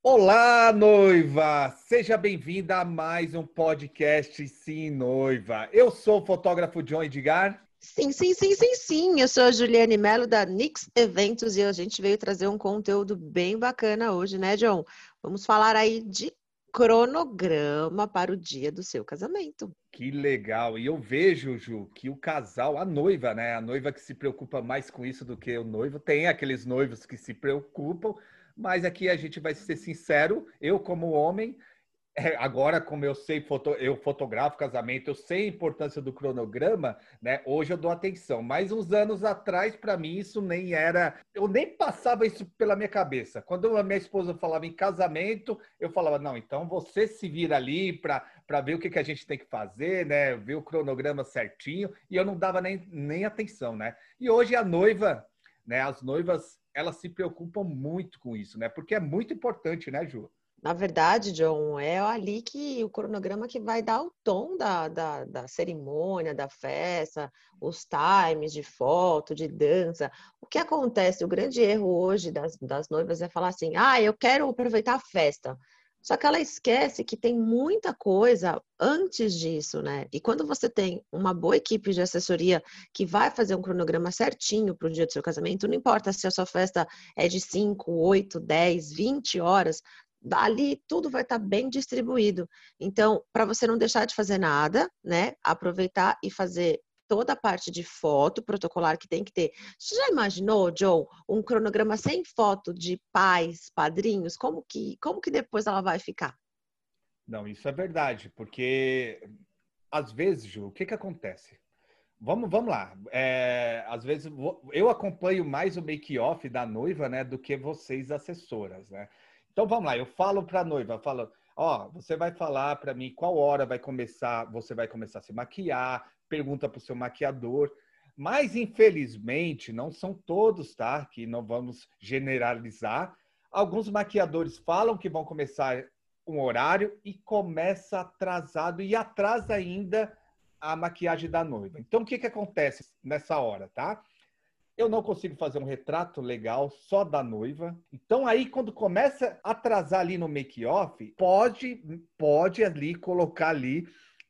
Olá, noiva! Seja bem-vinda a mais um podcast Sim Noiva. Eu sou o fotógrafo John Edgar. Sim, sim, sim, sim, sim. Eu sou a Juliane Mello da Nix Eventos e a gente veio trazer um conteúdo bem bacana hoje, né, John? Vamos falar aí de cronograma para o dia do seu casamento. Que legal! E eu vejo, Ju, que o casal, a noiva, né? A noiva que se preocupa mais com isso do que o noivo, tem aqueles noivos que se preocupam, mas aqui a gente vai ser sincero, eu como homem, é, agora, como eu sei, foto, eu fotografo casamento, eu sei a importância do cronograma, né? Hoje eu dou atenção. Mas uns anos atrás, para mim, isso nem era. Eu nem passava isso pela minha cabeça. Quando a minha esposa falava em casamento, eu falava, não, então você se vira ali para ver o que, que a gente tem que fazer, né? Ver o cronograma certinho. E eu não dava nem, nem atenção, né? E hoje a noiva, né? As noivas, elas se preocupam muito com isso, né? Porque é muito importante, né, Ju? Na verdade, John, é ali que o cronograma que vai dar o tom da, da, da, cerimônia, da festa, os times de foto, de dança. O que acontece? O grande erro hoje das, das noivas é falar assim: ah, eu quero aproveitar a festa. Só que ela esquece que tem muita coisa antes disso, né? E quando você tem uma boa equipe de assessoria que vai fazer um cronograma certinho para o dia do seu casamento, não importa se a sua festa é de 5, 8, 10, 20 horas, ali tudo vai estar bem distribuído. Então, para você não deixar de fazer nada, né? Aproveitar e fazer toda a parte de foto protocolar que tem que ter. Você já imaginou, John, um cronograma sem foto de pais, padrinhos? Como que, como que depois ela vai ficar? Não, isso é verdade, porque às vezes, Ju, o que que acontece? Vamos, vamos lá. É, às vezes eu acompanho mais o make-off da noiva, né, do que vocês assessoras, né? Então vamos lá, eu falo para a noiva, falo, ó, você vai falar para mim qual hora vai começar, você vai começar a se maquiar, pergunta para o seu maquiador. Mas infelizmente não são todos, tá? Que não vamos generalizar. Alguns maquiadores falam que vão começar um horário e começa atrasado e atrasa ainda a maquiagem da noiva. Então o que que acontece nessa hora, tá? eu não consigo fazer um retrato legal só da noiva. Então aí quando começa a atrasar ali no make-off, pode pode ali colocar ali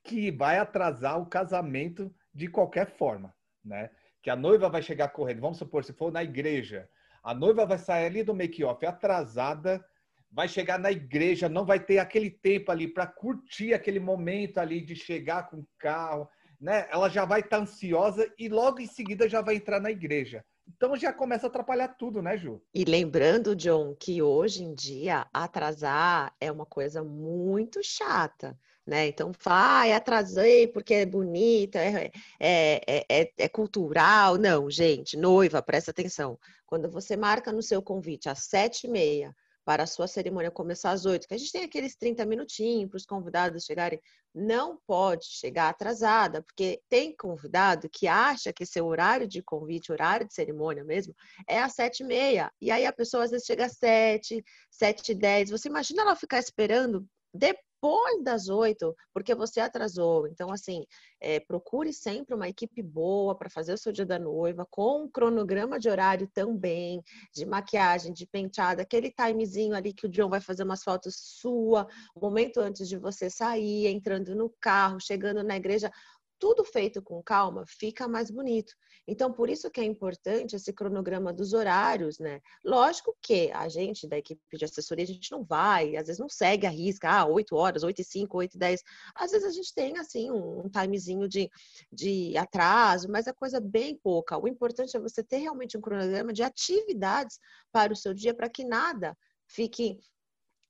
que vai atrasar o casamento de qualquer forma, né? Que a noiva vai chegar correndo, vamos supor, se for na igreja, a noiva vai sair ali do make-off atrasada, vai chegar na igreja, não vai ter aquele tempo ali para curtir aquele momento ali de chegar com o carro, né? Ela já vai estar tá ansiosa e logo em seguida já vai entrar na igreja. Então já começa a atrapalhar tudo, né, Ju? E lembrando, John, que hoje em dia atrasar é uma coisa muito chata. Né? Então, fala, ah, atrasei porque é bonita, é, é, é, é, cultural. Não, gente, noiva, presta atenção. Quando você marca no seu convite às sete e meia para a sua cerimônia começar às oito, que a gente tem aqueles 30 minutinhos para os convidados chegarem, não pode chegar atrasada, porque tem convidado que acha que seu horário de convite, horário de cerimônia mesmo, é às sete e meia. E aí a pessoa às vezes chega às sete, sete e dez. Você imagina ela ficar esperando depois depois das oito, porque você atrasou. Então, assim, é, procure sempre uma equipe boa para fazer o seu dia da noiva, com um cronograma de horário também, de maquiagem, de penteada, aquele timezinho ali que o John vai fazer umas fotos sua, o momento antes de você sair, entrando no carro, chegando na igreja tudo feito com calma fica mais bonito. Então, por isso que é importante esse cronograma dos horários, né? Lógico que a gente da equipe de assessoria, a gente não vai, às vezes não segue a risca, ah, 8 horas, 8 e 5, 8 e 10. Às vezes a gente tem, assim, um, timezinho de, de atraso, mas é coisa bem pouca. O importante é você ter realmente um cronograma de atividades para o seu dia, para que nada fique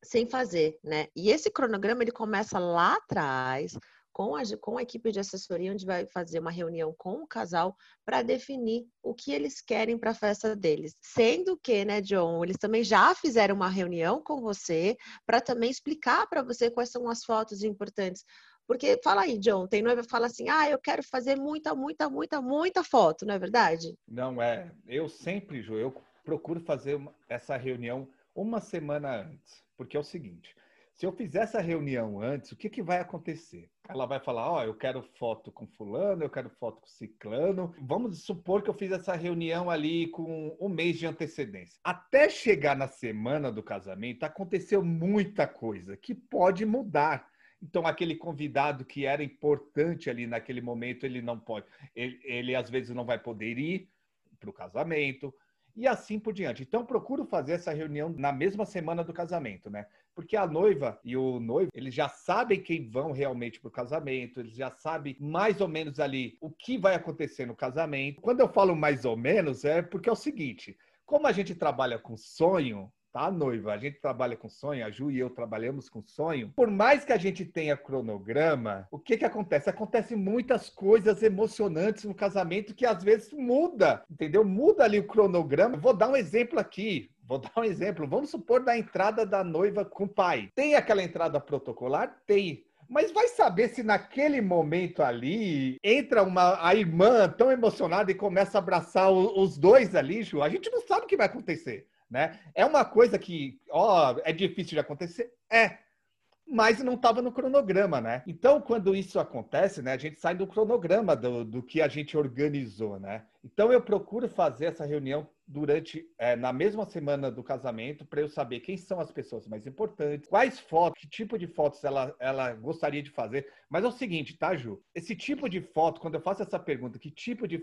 sem fazer, né? E esse cronograma, ele começa lá atrás, com a, com a equipe de assessoria, onde vai fazer uma reunião com o casal para definir o que eles querem para a festa deles. Sendo que, né, John, eles também já fizeram uma reunião com você para também explicar para você quais são as fotos importantes. Porque, fala aí, John, tem noiva que fala assim, ah, eu quero fazer muita, muita, muita, muita foto, não é verdade? Não é. Eu sempre, Jo, eu procuro fazer essa reunião uma semana antes. Porque é o seguinte, se eu fizer essa reunião antes, o que, que vai acontecer? Ela vai falar, ó, oh, eu quero foto com fulano, eu quero foto com ciclano. Vamos supor que eu fiz essa reunião ali com um mês de antecedência. Até chegar na semana do casamento, aconteceu muita coisa que pode mudar. Então, aquele convidado que era importante ali naquele momento, ele não pode, ele, ele às vezes não vai poder ir para o casamento e assim por diante. Então, procuro fazer essa reunião na mesma semana do casamento, né? Porque a noiva e o noivo, eles já sabem quem vão realmente para o casamento, eles já sabem mais ou menos ali o que vai acontecer no casamento. Quando eu falo mais ou menos, é porque é o seguinte: como a gente trabalha com sonho, tá, noiva? A gente trabalha com sonho, a Ju e eu trabalhamos com sonho. Por mais que a gente tenha cronograma, o que que acontece? Acontece muitas coisas emocionantes no casamento que às vezes muda, entendeu? Muda ali o cronograma. Vou dar um exemplo aqui. Vou dar um exemplo. Vamos supor da entrada da noiva com o pai. Tem aquela entrada protocolar? Tem. Mas vai saber se naquele momento ali entra uma a irmã tão emocionada e começa a abraçar os dois ali, Ju. A gente não sabe o que vai acontecer, né? É uma coisa que, ó, é difícil de acontecer? É mas não estava no cronograma, né? Então, quando isso acontece, né, a gente sai do cronograma do, do que a gente organizou, né? Então, eu procuro fazer essa reunião durante, é, na mesma semana do casamento, para eu saber quem são as pessoas mais importantes, quais fotos, que tipo de fotos ela, ela gostaria de fazer. Mas é o seguinte, tá, Ju? Esse tipo de foto, quando eu faço essa pergunta, que tipo de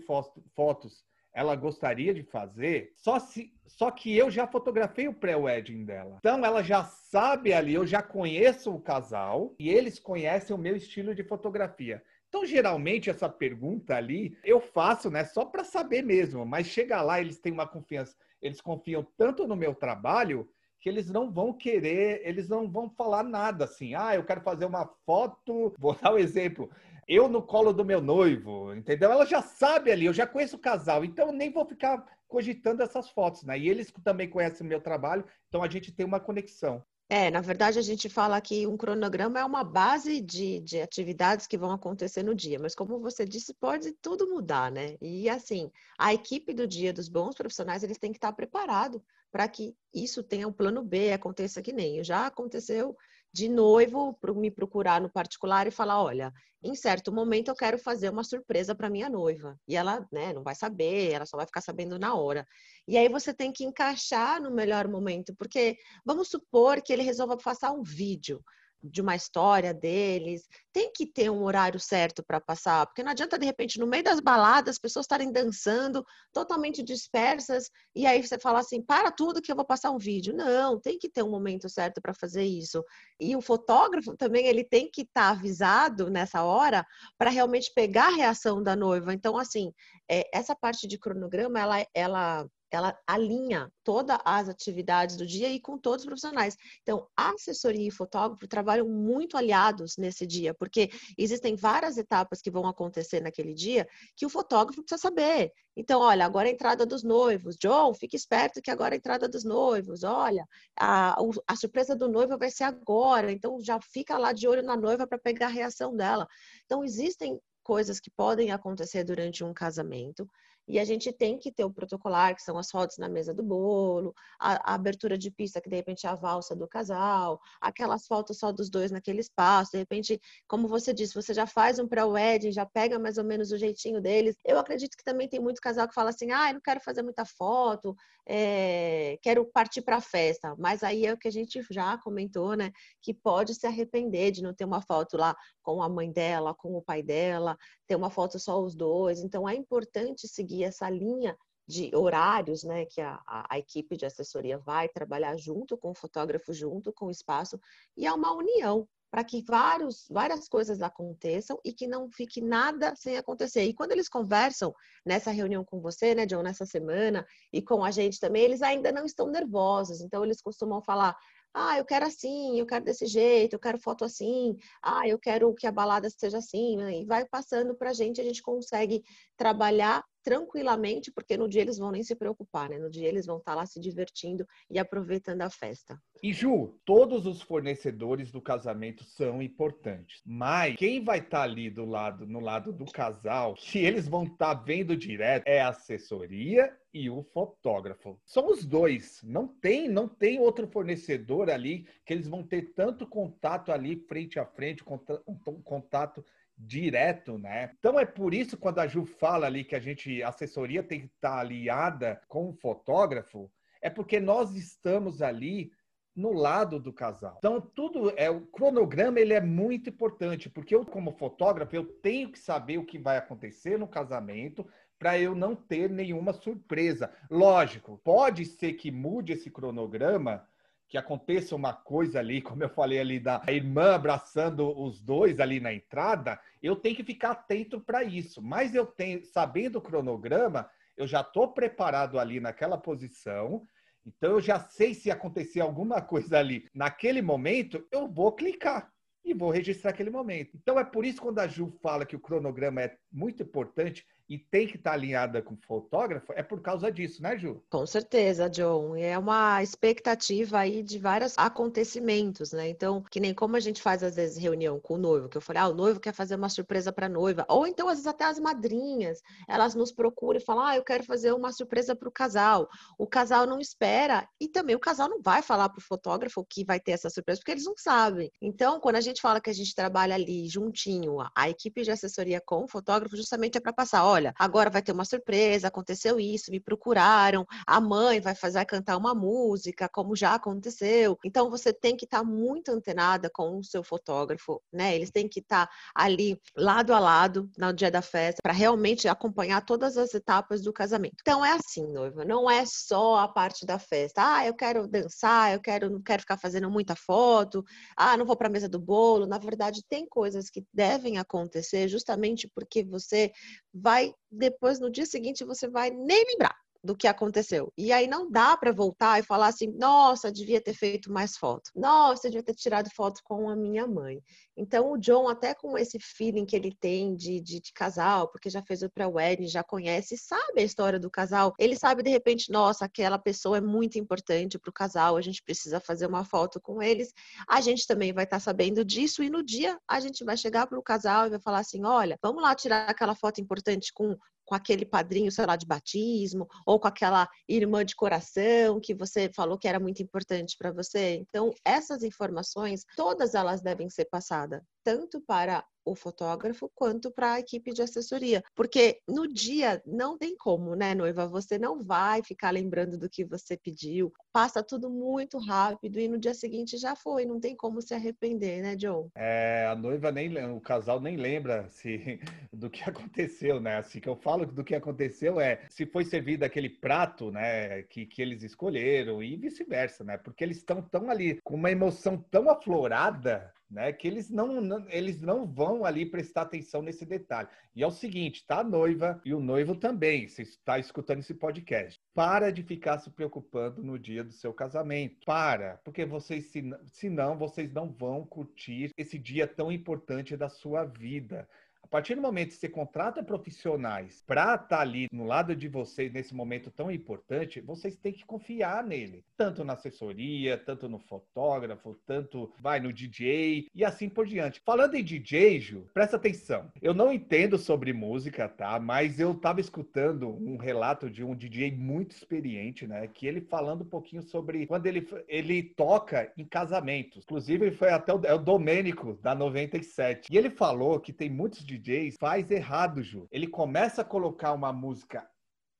fotos ela gostaria de fazer, só se só que eu já fotografei o pré-wedding dela. Então ela já sabe ali, eu já conheço o casal e eles conhecem o meu estilo de fotografia. Então, geralmente, essa pergunta ali eu faço, né, só para saber mesmo, mas chega lá, eles têm uma confiança, eles confiam tanto no meu trabalho que eles não vão querer, eles não vão falar nada assim. Ah, eu quero fazer uma foto, vou dar um exemplo eu no colo do meu noivo, entendeu? Ela já sabe ali, eu já conheço o casal, então eu nem vou ficar cogitando essas fotos, né? E eles também conhecem o meu trabalho, então a gente tem uma conexão. É, na verdade, a gente fala que um cronograma é uma base de, de atividades que vão acontecer no dia, mas como você disse, pode tudo mudar, né? E assim, a equipe do dia dos bons profissionais, eles têm que estar preparados para que isso tenha um plano B, aconteça que nem já aconteceu de noivo me procurar no particular e falar, olha, em certo momento eu quero fazer uma surpresa para minha noiva. E ela, né, não vai saber, ela só vai ficar sabendo na hora. E aí você tem que encaixar no melhor momento, porque vamos supor que ele resolva passar um vídeo de uma história deles, tem que ter um horário certo para passar, porque não adianta de repente no meio das baladas as pessoas estarem dançando totalmente dispersas e aí você fala assim, para tudo que eu vou passar um vídeo. Não, tem que ter um momento certo para fazer isso. E o fotógrafo também ele tem que estar tá avisado nessa hora para realmente pegar a reação da noiva. Então assim, é, essa parte de cronograma ela ela ela alinha todas as atividades do dia e com todos os profissionais. Então, a assessoria e fotógrafo trabalham muito aliados nesse dia, porque existem várias etapas que vão acontecer naquele dia que o fotógrafo precisa saber. Então, olha, agora é a entrada dos noivos. John, fique esperto que agora é a entrada dos noivos. Olha, a, a surpresa do noivo vai ser agora. Então, já fica lá de olho na noiva para pegar a reação dela. Então, existem coisas que podem acontecer durante um casamento e a gente tem que ter o protocolar, que são as fotos na mesa do bolo, a, a, abertura de pista, que de repente é a valsa do casal, aquelas fotos só dos dois naquele espaço. De repente, como você disse, você já faz um pré-wedding, já pega mais ou menos o jeitinho deles. Eu acredito que também tem muito casal que fala assim: ah, eu não quero fazer muita foto, é, quero partir para a festa. Mas aí é o que a gente já comentou, né? Que pode se arrepender de não ter uma foto lá com a mãe dela, com o pai dela, ter uma foto só os dois. Então é importante seguir essa linha de horários, né, que a, a, equipe de assessoria vai trabalhar junto com o fotógrafo, junto com o espaço, e é uma união para que vários, várias coisas aconteçam e que não fique nada sem acontecer. E quando eles conversam nessa reunião com você, né, John, nessa semana, e com a gente também, eles ainda não estão nervosos, então eles costumam falar, ah, eu quero assim, eu quero desse jeito, eu quero foto assim, ah, eu quero que a balada seja assim, né? e vai passando para a gente, a gente consegue trabalhar tranquilamente, porque no dia eles vão nem se preocupar, né? No dia eles vão estar tá lá se divertindo e aproveitando a festa. E Ju, todos os fornecedores do casamento são importantes, mas quem vai estar tá ali do lado, no lado do casal, que eles vão estar tá vendo direto, é a assessoria e o fotógrafo. São os dois. Não tem, não tem outro fornecedor ali que eles vão ter tanto contato ali frente a frente, contato direto, né? Então é por isso quando a Ju fala ali que a gente a assessoria tem que estar aliada com o fotógrafo, é porque nós estamos ali no lado do casal. Então tudo é o cronograma ele é muito importante porque eu como fotógrafo eu tenho que saber o que vai acontecer no casamento para eu não ter nenhuma surpresa. Lógico, pode ser que mude esse cronograma que aconteça uma coisa ali, como eu falei ali da irmã abraçando os dois ali na entrada, eu tenho que ficar atento para isso. Mas eu tenho, sabendo o cronograma, eu já estou preparado ali naquela posição. Então eu já sei se acontecer alguma coisa ali naquele momento, eu vou clicar e vou registrar aquele momento. Então é por isso quando a Ju fala que o cronograma é muito importante, e tem que estar alinhada com o fotógrafo, é por causa disso, né, Ju? Com certeza, John. É uma expectativa aí de vários acontecimentos, né? Então, que nem como a gente faz às vezes reunião com o noivo, que eu falei, ah, o noivo quer fazer uma surpresa para a noiva, ou então às vezes até as madrinhas, elas nos procuram e falam, ah, eu quero fazer uma surpresa para o casal. O casal não espera e também o casal não vai falar para o fotógrafo que vai ter essa surpresa, porque eles não sabem. Então, quando a gente fala que a gente trabalha ali juntinho, a equipe de assessoria com o fotógrafo, justamente é para passar, ó, olha, agora vai ter uma surpresa, aconteceu isso, me procuraram, a mãe vai fazer cantar uma música, como já aconteceu. Então você tem que estar tá muito antenada com o seu fotógrafo, né? Eles têm que estar tá ali lado a lado no dia da festa para realmente acompanhar todas as etapas do casamento. Então é assim, noiva, não é só a parte da festa. Ah, eu quero dançar, eu quero não quero ficar fazendo muita foto. Ah, não vou para a mesa do bolo. Na verdade, tem coisas que devem acontecer justamente porque você vai depois no dia seguinte você vai nem lembrar do que aconteceu. E aí não dá para voltar e falar assim: nossa, devia ter feito mais foto. Nossa, devia ter tirado foto com a minha mãe. Então o John, até com esse feeling que ele tem de, de, de casal, porque já fez o pré-wedding, já conhece, sabe a história do casal, ele sabe de repente: nossa, aquela pessoa é muito importante para o casal, a gente precisa fazer uma foto com eles. A gente também vai estar tá sabendo disso e no dia a gente vai chegar para o casal e vai falar assim: olha, vamos lá tirar aquela foto importante com com aquele padrinho, sei lá, de batismo, ou com aquela irmã de coração que você falou que era muito importante para você. Então, essas informações, todas elas devem ser passadas, tanto para o fotógrafo quanto para a equipe de assessoria. Porque no dia não tem como, né, noiva? Você não vai ficar lembrando do que você pediu. Passa tudo muito rápido e no dia seguinte já foi. Não tem como se arrepender, né, John? É, a noiva nem o casal nem lembra se do que aconteceu, né? Assim que eu falo do que aconteceu é se foi servido aquele prato, né, que, que eles escolheram e vice-versa, né? Porque eles estão tão ali com uma emoção tão aflorada né? Que eles não, não, eles não vão ali prestar atenção nesse detalhe. E é o seguinte, tá a noiva e o noivo também, se está escutando esse podcast. Para de ficar se preocupando no dia do seu casamento. Para, porque vocês se, senão vocês não vão curtir esse dia tão importante da sua vida. A partir do momento que você contrata profissionais para estar tá ali no lado de vocês nesse momento tão importante, vocês têm que confiar nele, tanto na assessoria, tanto no fotógrafo, tanto vai no DJ e assim por diante. Falando em DJ, Ju, presta atenção. Eu não entendo sobre música, tá? Mas eu estava escutando um relato de um DJ muito experiente, né? Que ele falando um pouquinho sobre quando ele, ele toca em casamentos. Inclusive, foi até o, é o Domênico da 97. E ele falou que tem muitos DJs DJs faz errado, Ju. Ele começa a colocar uma música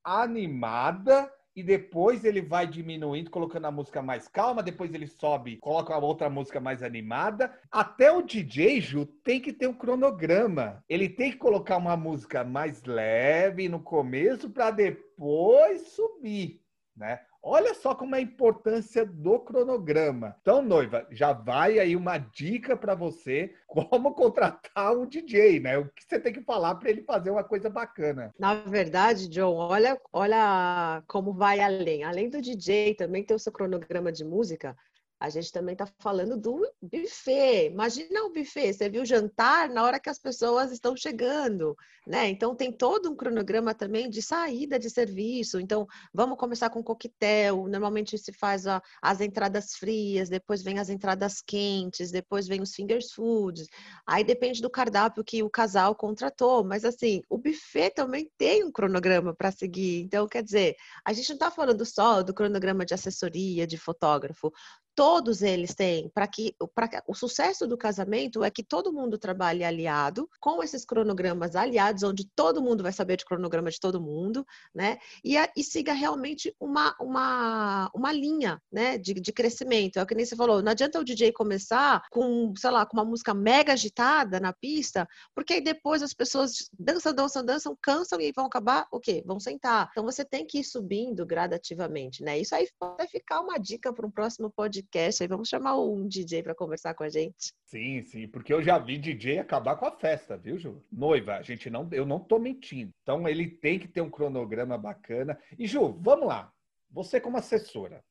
animada e depois ele vai diminuindo, colocando a música mais calma, depois ele sobe, coloca a outra música mais animada. Até o DJ, Ju, tem que ter um cronograma. Ele tem que colocar uma música mais leve no começo para depois subir, né? Olha só como é a importância do cronograma. Então, noiva, já vai aí uma dica para você como contratar um DJ, né? O que você tem que falar para ele fazer uma coisa bacana. Na verdade, John, olha, olha como vai além. Além do DJ, também tem o seu cronograma de música a gente também está falando do buffet. Imagina o buffet, você viu jantar na hora que as pessoas estão chegando, né? Então tem todo um cronograma também de saída de serviço. Então vamos começar com coquetel. Normalmente se faz a, as entradas frias, depois vem as entradas quentes, depois vem os fingers foods. Aí depende do cardápio que o casal contratou. Mas assim, o buffet também tem um cronograma para seguir. Então quer dizer, a gente não está falando só do cronograma de assessoria, de fotógrafo todos eles têm, para que, que o sucesso do casamento é que todo mundo trabalhe aliado, com esses cronogramas aliados, onde todo mundo vai saber de cronograma de todo mundo, né? E, a, e siga realmente uma, uma, uma linha né? De, de crescimento. É o que nem você falou, não adianta o DJ começar com, sei lá, com uma música mega agitada na pista, porque aí depois as pessoas dançam, dançam, dançam, cansam e vão acabar o quê? Vão sentar. Então você tem que ir subindo gradativamente, né? Isso aí pode ficar uma dica para um próximo podcast podcast aí. Vamos chamar um DJ para conversar com a gente. Sim, sim, porque eu já vi DJ acabar com a festa, viu, Ju? Noiva, a gente não, eu não tô mentindo. Então ele tem que ter um cronograma bacana. E Ju, vamos lá. Você como assessora,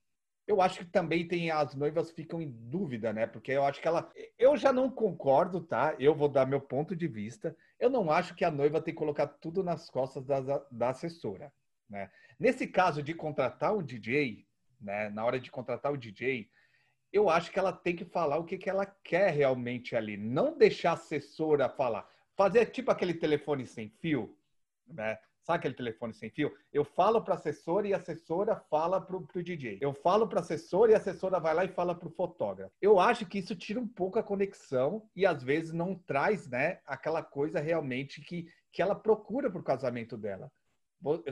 eu acho que também tem as noivas ficam em dúvida, né? Porque eu acho que ela. Eu já não concordo, tá? Eu vou dar meu ponto de vista. Eu não acho que a noiva tem que colocar tudo nas costas da, da assessora, né? Nesse caso de contratar um DJ, né? Na hora de contratar o DJ, eu acho que ela tem que falar o que, que ela quer realmente ali, não deixar a assessora falar. Fazer tipo aquele telefone sem fio, né? Sabe aquele telefone sem fio? Eu falo para assessora e a assessora fala para o DJ. Eu falo para assessora e a assessora vai lá e fala para o fotógrafo. Eu acho que isso tira um pouco a conexão e às vezes não traz, né, aquela coisa realmente que, que ela procura para o casamento dela.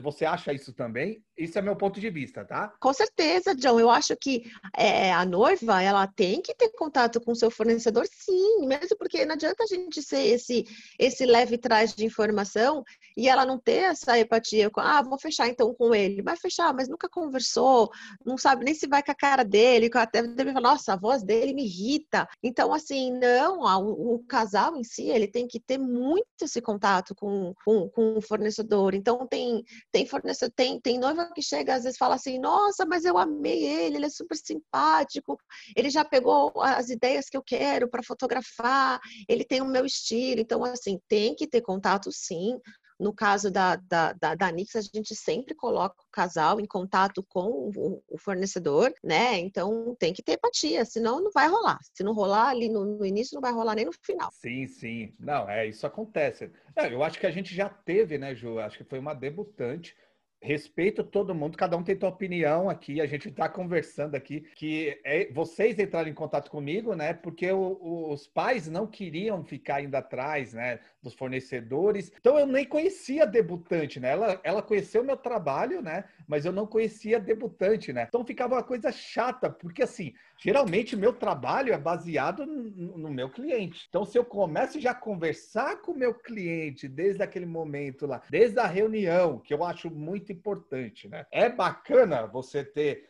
Você acha isso também? Isso é meu ponto de vista, tá? Com certeza, John. Eu acho que é, a noiva ela tem que ter contato com seu fornecedor, sim, mesmo porque não adianta a gente ser esse esse leve trás de informação e ela não ter essa empatia com, ah, vou fechar então com ele. Vai fechar, mas nunca conversou, não sabe nem se vai com a cara dele, até deve falar, nossa, a voz dele me irrita. Então, assim, não, o, o casal em si, ele tem que ter muito esse contato com, com, com o fornecedor. Então, tem tem fornecedor, tem, tem noiva que chega às vezes fala assim, nossa, mas eu amei ele, ele é super simpático, ele já pegou as ideias que eu quero para fotografar, ele tem o meu estilo, então assim, tem que ter contato sim, no caso da, da, da, da Nix, a gente sempre coloca o casal em contato com o, o, fornecedor, né? Então tem que ter empatia, senão não vai rolar. Se não rolar ali no, no início, não vai rolar nem no final. Sim, sim. Não, é, isso acontece. É, eu acho que a gente já teve, né, Ju? Acho que foi uma debutante respeito todo mundo, cada um tem sua opinião aqui, a gente está conversando aqui, que é, vocês entraram em contato comigo, né? Porque o, os pais não queriam ficar indo atrás, né? Dos fornecedores. Então eu nem conhecia a debutante, né? Ela, ela conheceu meu trabalho, né? Mas eu não conhecia a debutante, né? Então ficava uma coisa chata, porque assim, geralmente meu trabalho é baseado no, no meu cliente. Então se eu começo já a conversar com o meu cliente desde aquele momento lá, desde a reunião, que eu acho muito importante, né? É bacana você ter.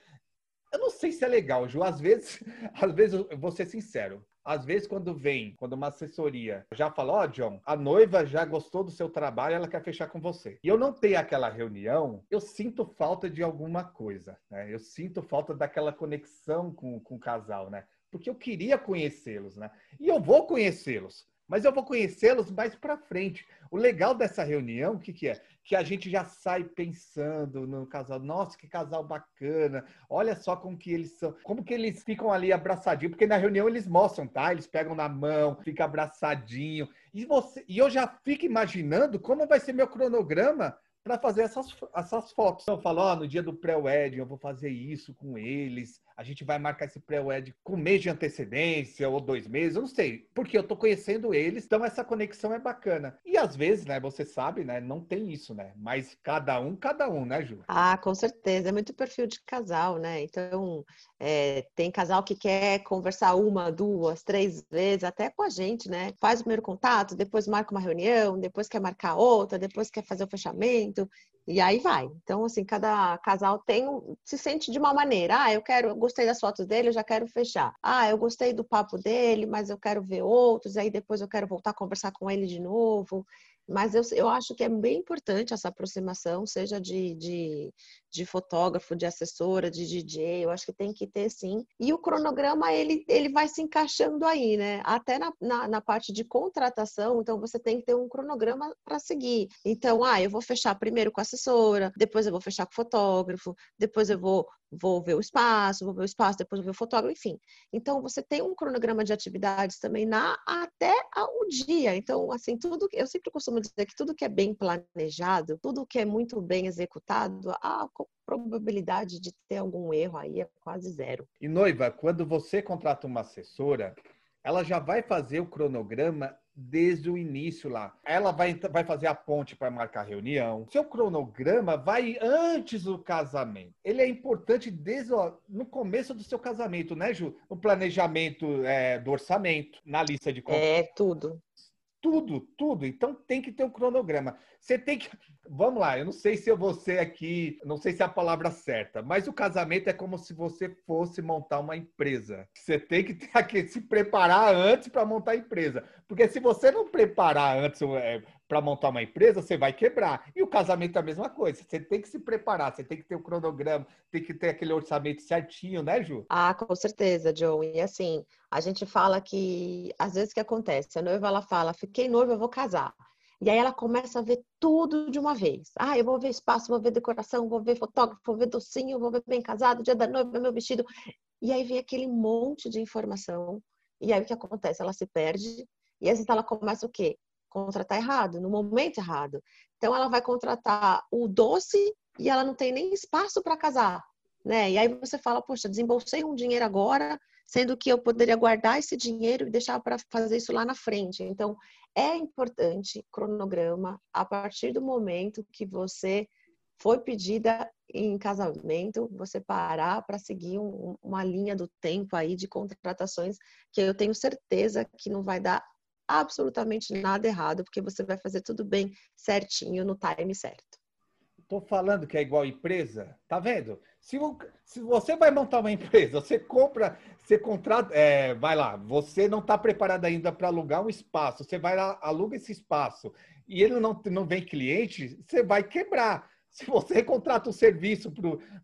Eu não sei se é legal, Ju. Às vezes, às vezes, eu vou ser sincero. Às vezes, quando vem, quando uma assessoria já fala, ó, oh, John, a noiva já gostou do seu trabalho, ela quer fechar com você. E eu não tenho aquela reunião, eu sinto falta de alguma coisa, né? Eu sinto falta daquela conexão com, com o casal, né? Porque eu queria conhecê-los, né? E eu vou conhecê-los mas eu vou conhecê-los mais para frente. O legal dessa reunião, o que, que é? Que a gente já sai pensando no casal. Nossa, que casal bacana. Olha só como que eles são, como que eles ficam ali abraçadinhos, porque na reunião eles mostram, tá? Eles pegam na mão, fica abraçadinho. E você, e eu já fico imaginando como vai ser meu cronograma para fazer essas, essas fotos. Então, eu falo, ó, no dia do pré-wedding eu vou fazer isso com eles, a gente vai marcar esse pré-wed com um mês de antecedência ou dois meses, eu não sei, porque eu tô conhecendo eles, então essa conexão é bacana. E às vezes, né, você sabe, né, não tem isso, né, mas cada um, cada um, né, Ju? Ah, com certeza, é muito perfil de casal, né, então é, tem casal que quer conversar uma, duas, três vezes, até com a gente, né, faz o primeiro contato, depois marca uma reunião, depois quer marcar outra, depois quer fazer o fechamento, e aí vai. Então, assim, cada casal tem se sente de uma maneira. Ah, eu quero, eu gostei das fotos dele, eu já quero fechar. Ah, eu gostei do papo dele, mas eu quero ver outros, aí depois eu quero voltar a conversar com ele de novo. Mas eu, eu acho que é bem importante essa aproximação, seja de, de, de, fotógrafo, de assessora, de DJ, eu acho que tem que ter sim. E o cronograma, ele, ele vai se encaixando aí, né? Até na, na, na parte de contratação, então você tem que ter um cronograma para seguir. Então, ah, eu vou fechar primeiro com a assessora, depois eu vou fechar com o fotógrafo, depois eu vou vou ver o espaço, vou ver o espaço, depois vou ver o fotógrafo, enfim. Então, você tem um cronograma de atividades também na até o dia. Então, assim, tudo eu sempre costumo dizer que tudo que é bem planejado, tudo que é muito bem executado, a probabilidade de ter algum erro aí é quase zero. E noiva, quando você contrata uma assessora, ela já vai fazer o cronograma desde o início lá. Ela vai, vai fazer a ponte para marcar reunião. Seu cronograma vai antes do casamento. Ele é importante desde ó, no começo do seu casamento, né, Ju? No planejamento é, do orçamento, na lista de compras. É, tudo tudo, tudo. Então tem que ter um cronograma. Você tem que. Vamos lá, eu não sei se eu vou ser aqui, não sei se é a palavra certa, mas o casamento é como se você fosse montar uma empresa. Você tem que ter que se preparar antes para montar a empresa. Porque se você não preparar antes é, para montar uma empresa, você vai quebrar. E o casamento é a mesma coisa. Você tem que se preparar, você tem que ter o um cronograma, tem que ter aquele orçamento certinho, né, Ju? Ah, com certeza, Joe. E assim, a gente fala que às vezes o que acontece, a noiva ela fala, fiquei noiva, eu vou casar. E aí ela começa a ver tudo de uma vez. Ah, eu vou ver espaço, vou ver decoração, vou ver fotógrafo, vou ver docinho, vou ver bem casado, dia da noiva, meu vestido. E aí vem aquele monte de informação. E aí o que acontece? Ela se perde. E às vezes ela começa o quê? Contratar errado, no momento errado. Então ela vai contratar o doce e ela não tem nem espaço para casar, né? E aí você fala, poxa, desembolsei um dinheiro agora, sendo que eu poderia guardar esse dinheiro e deixar para fazer isso lá na frente. Então é importante cronograma a partir do momento que você foi pedida em casamento, você parar para seguir um, uma linha do tempo aí de contratações que eu tenho certeza que não vai dar absolutamente nada errado, porque você vai fazer tudo bem certinho no time certo. Estou falando que é igual empresa, tá vendo? Se, se você vai montar uma empresa, você compra, você contrata, é, vai lá, você não está preparado ainda para alugar um espaço, você vai lá, aluga esse espaço e ele não, não vem cliente, você vai quebrar se você contrata um serviço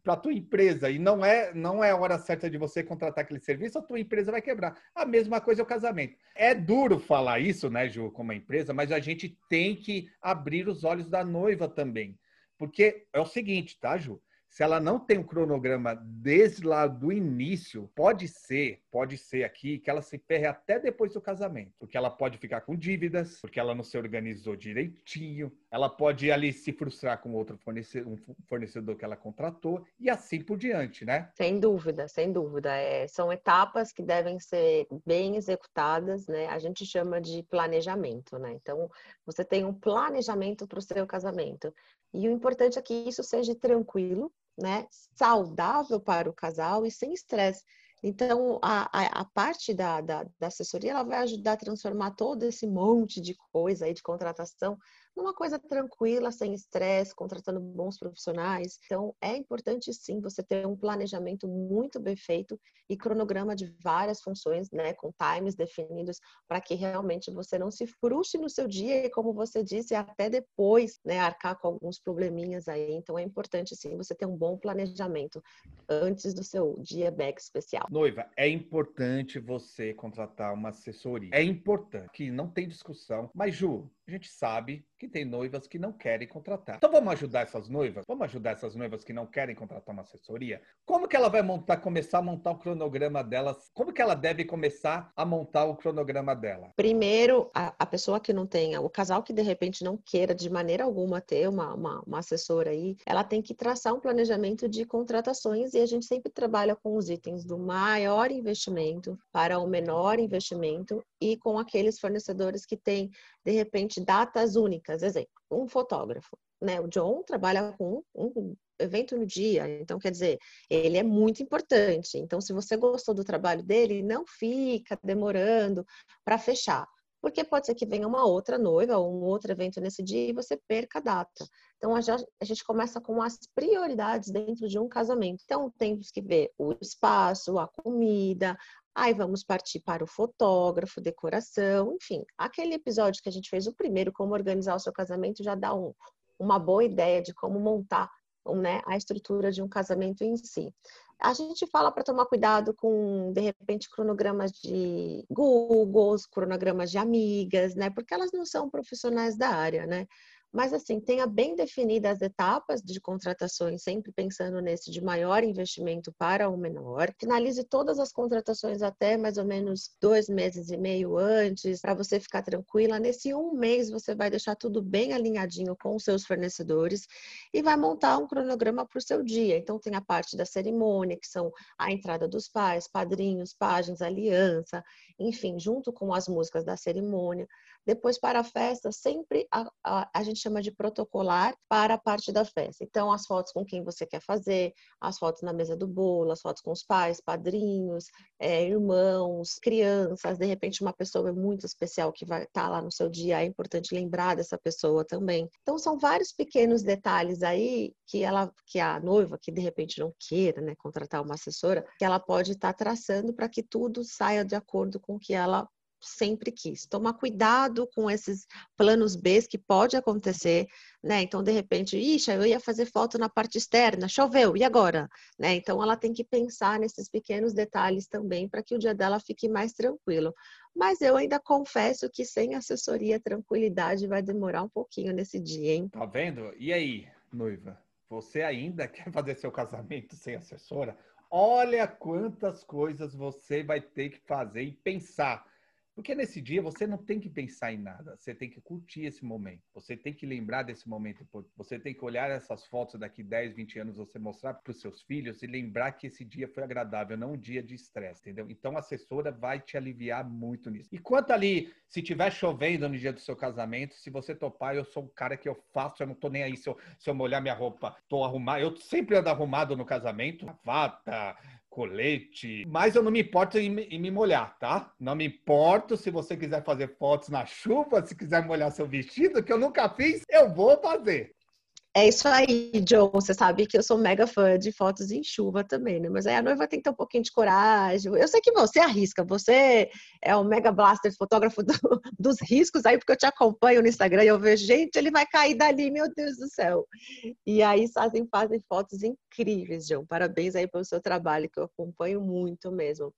para a tua empresa e não é não é a hora certa de você contratar aquele serviço, a tua empresa vai quebrar. A mesma coisa é o casamento. É duro falar isso, né, Ju, como empresa, mas a gente tem que abrir os olhos da noiva também. Porque é o seguinte, tá, Ju? Se ela não tem um cronograma desde lá do início, pode ser, pode ser aqui que ela se ferre até depois do casamento, porque ela pode ficar com dívidas, porque ela não se organizou direitinho, ela pode ali se frustrar com outro fornecedor, um fornecedor que ela contratou e assim por diante, né? Sem dúvida, sem dúvida. É, são etapas que devem ser bem executadas, né? A gente chama de planejamento, né? Então, você tem um planejamento para o seu casamento. E o importante é que isso seja tranquilo, né, saudável para o casal e sem estresse. Então, a, a, a parte da, da, da, assessoria ela vai ajudar a transformar todo esse monte de coisa aí de contratação numa coisa tranquila, sem estresse, contratando bons profissionais. Então, é importante sim você ter um planejamento muito bem feito e cronograma de várias funções, né, com times definidos, para que realmente você não se frustre no seu dia e, como você disse, até depois, né, arcar com alguns probleminhas aí. Então, é importante sim você ter um bom planejamento antes do seu dia back especial. Noiva, é importante você contratar uma assessoria. É importante, que não tem discussão. Mas, Ju, gente sabe que tem noivas que não querem contratar. Então vamos ajudar essas noivas? Vamos ajudar essas noivas que não querem contratar uma assessoria? Como que ela vai montar, começar a montar o cronograma delas? Como que ela deve começar a montar o cronograma dela? Primeiro, a, a pessoa que não tenha, o casal que de repente não queira de maneira alguma ter uma, uma, uma assessora aí, ela tem que traçar um planejamento de contratações e a gente sempre trabalha com os itens do maior investimento para o menor investimento e com aqueles fornecedores que têm, de repente, datas únicas. Exemplo, um fotógrafo. Né? O John trabalha com um evento no dia, então quer dizer, ele é muito importante. Então, se você gostou do trabalho dele, não fica demorando para fechar porque pode ser que venha uma outra noiva ou um outro evento nesse dia e você perca a data. Então, a gente começa com as prioridades dentro de um casamento. Então, temos que ver o espaço, a comida, Aí vamos partir para o fotógrafo, decoração, enfim. Aquele episódio que a gente fez, o primeiro, como organizar o seu casamento, já dá um, uma boa ideia de como montar né, a estrutura de um casamento em si. A gente fala para tomar cuidado com, de repente, cronogramas de Google, cronogramas de amigas, né? Porque elas não são profissionais da área, né? Mas, assim, tenha bem definidas as etapas de contratações, sempre pensando nesse de maior investimento para o menor. Finalize todas as contratações até mais ou menos dois meses e meio antes, para você ficar tranquila. Nesse um mês, você vai deixar tudo bem alinhadinho com os seus fornecedores e vai montar um cronograma para o seu dia. Então, tem a parte da cerimônia, que são a entrada dos pais, padrinhos, páginas, aliança, enfim, junto com as músicas da cerimônia. Depois, para a festa, sempre a, a, a, gente chama de protocolar para a parte da festa. Então, as fotos com quem você quer fazer, as fotos na mesa do bolo, as fotos com os pais, padrinhos, é, irmãos, crianças. De repente, uma pessoa muito especial que vai estar tá lá no seu dia, é importante lembrar dessa pessoa também. Então, são vários pequenos detalhes aí que ela, que a noiva, que de repente não queira, né, contratar uma assessora, que ela pode estar tá traçando para que tudo saia de acordo com o que ela sempre quis. Tomar cuidado com esses planos B que pode acontecer, né? Então, de repente, ixi, eu ia fazer foto na parte externa, choveu, e agora? Né? Então, ela tem que pensar nesses pequenos detalhes também para que o dia dela fique mais tranquilo. Mas eu ainda confesso que sem assessoria, tranquilidade vai demorar um pouquinho nesse dia, hein? Tá vendo? E aí, noiva? Você ainda quer fazer seu casamento sem assessora? Olha quantas coisas você vai ter que fazer e pensar porque nesse dia você não tem que pensar em nada, você tem que curtir esse momento, você tem que lembrar desse momento, você tem que olhar essas fotos daqui 10, 20 anos, você mostrar para os seus filhos e lembrar que esse dia foi agradável, não um dia de estresse, entendeu? Então a assessora vai te aliviar muito nisso. E quanto ali, se tiver chovendo no dia do seu casamento, se você topar, eu sou o cara que eu faço, eu não tô nem aí se eu, se eu molhar minha roupa, tô arrumado, eu sempre ando arrumado no casamento, gravata, colete, mas eu não me importo em, em, me molhar, tá? Não me importo se você quiser fazer fotos na chuva, se quiser molhar seu vestido, que eu nunca fiz, eu vou fazer. É isso aí, John. Você sabe que eu sou mega fã de fotos em chuva também, né? Mas aí a noiva tem que ter um pouquinho de coragem. Eu sei que você arrisca, você é o mega blaster fotógrafo do, dos riscos aí, porque eu te acompanho no Instagram e eu vejo, gente, ele vai cair dali, meu Deus do céu. E aí fazem, fazem fotos incríveis, John. Parabéns aí pelo seu trabalho, que eu acompanho muito mesmo.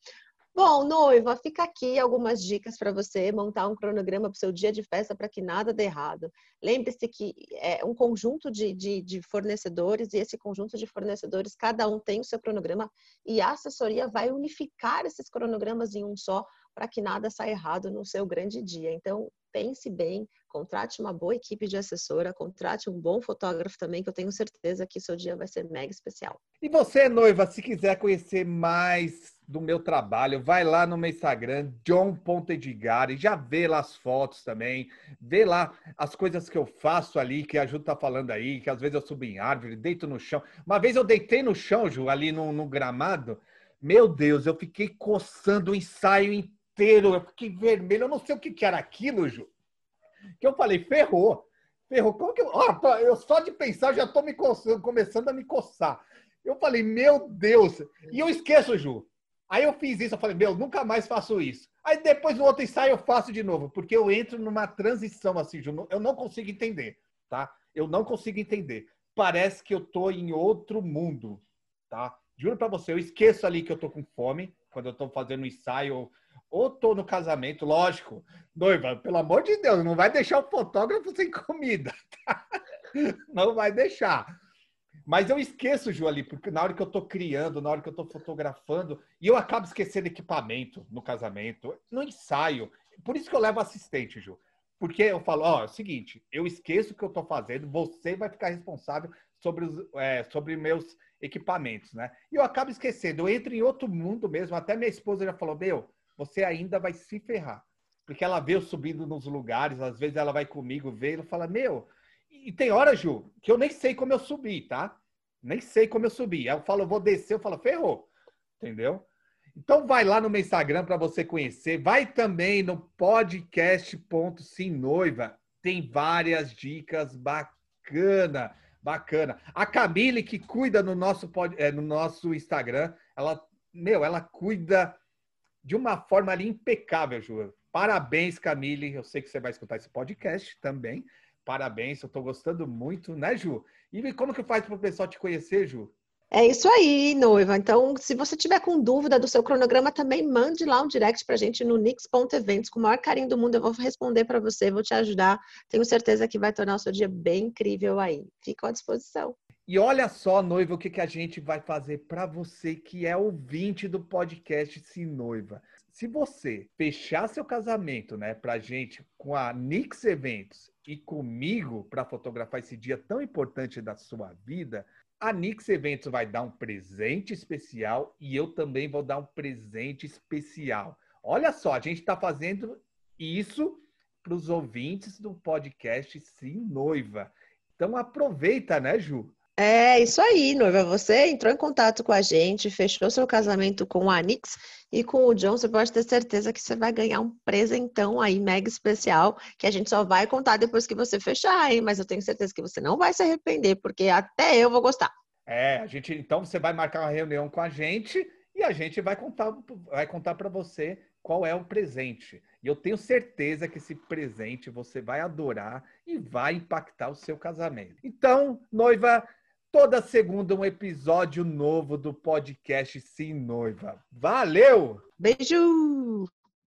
Bom, noiva, fica aqui algumas dicas para você montar um cronograma para o seu dia de festa para que nada dê errado. Lembre-se que é um conjunto de, de, de, fornecedores e esse conjunto de fornecedores, cada um tem o seu cronograma e a assessoria vai unificar esses cronogramas em um só para que nada saia errado no seu grande dia. Então, pense bem, contrate uma boa equipe de assessora, contrate um bom fotógrafo também, que eu tenho certeza que seu dia vai ser mega especial. E você, noiva, se quiser conhecer mais do meu trabalho, vai lá no meu Instagram, john.edgar, e já vê lá as fotos também, vê lá as coisas que eu faço ali, que a Ju tá falando aí, que às vezes eu subo em árvore, deito no chão. Uma vez eu deitei no chão, Ju, ali no, no gramado, meu Deus, eu fiquei coçando o ensaio inteiro, eu fiquei vermelho, eu não sei o que, que era aquilo, Ju. Que eu falei, ferrou, ferrou. Como que eu, eu só de pensar já tô me coçando, começando a me coçar. Eu falei, meu Deus. E eu esqueço, Ju. Aí eu fiz isso, eu falei, meu, nunca mais faço isso. Aí depois no outro ensaio eu faço de novo, porque eu entro numa transição assim, eu não consigo entender, tá? Eu não consigo entender. Parece que eu tô em outro mundo, tá? Juro para você, eu esqueço ali que eu tô com fome quando eu tô fazendo um ensaio ou tô no casamento, lógico. Noiva, pelo amor de Deus, não vai deixar o fotógrafo sem comida, tá? Não vai deixar. Mas eu esqueço, Ju, ali, porque na hora que eu estou criando, na hora que eu estou fotografando, e eu acabo esquecendo equipamento no casamento, no ensaio. Por isso que eu levo assistente, Ju. Porque eu falo, ó, é o seguinte, eu esqueço o que eu estou fazendo, você vai ficar responsável sobre, os, é, sobre meus equipamentos, né? E eu acabo esquecendo, eu entro em outro mundo mesmo. Até minha esposa já falou, meu, você ainda vai se ferrar. Porque ela vê eu subindo nos lugares, às vezes ela vai comigo, vê, e fala, meu, e tem hora, Ju, que eu nem sei como eu subi, tá? Nem sei como eu subi. Eu falo, eu vou descer, eu falo, ferrou. Entendeu? Então vai lá no meu Instagram para você conhecer. Vai também no podcast.simnoiva. Tem várias dicas bacana, bacana. A Camille que cuida no nosso é, no nosso Instagram, ela, meu, ela cuida de uma forma ali impecável, Ju. Parabéns, Camille. Eu sei que você vai escutar esse podcast também. Parabéns, eu estou gostando muito, né, Ju? E como que faz para o pessoal te conhecer, Ju? É isso aí, noiva. Então, se você tiver com dúvida do seu cronograma, também mande lá um direct para a gente no nix.eventos. Com o maior carinho do mundo, eu vou responder para você, vou te ajudar. Tenho certeza que vai tornar o seu dia bem incrível aí. Fico à disposição. E olha só, noiva, o que, que a gente vai fazer para você que é ouvinte do podcast Se Noiva. Se você fechar seu casamento, né, pra gente com a Nix Eventos e comigo para fotografar esse dia tão importante da sua vida, a Nix Eventos vai dar um presente especial e eu também vou dar um presente especial. Olha só, a gente está fazendo isso para os ouvintes do podcast Sim Noiva. Então aproveita, né, Ju? É isso aí, noiva. Você entrou em contato com a gente, fechou seu casamento com a Nix e com o John. Você pode ter certeza que você vai ganhar um presentão aí mega especial que a gente só vai contar depois que você fechar, hein? Mas eu tenho certeza que você não vai se arrepender, porque até eu vou gostar. É, a gente. Então você vai marcar uma reunião com a gente e a gente vai contar, vai contar para você qual é o presente. E eu tenho certeza que esse presente você vai adorar e vai impactar o seu casamento. Então, noiva Toda segunda um episódio novo do podcast Sim Noiva. Valeu! Beijo!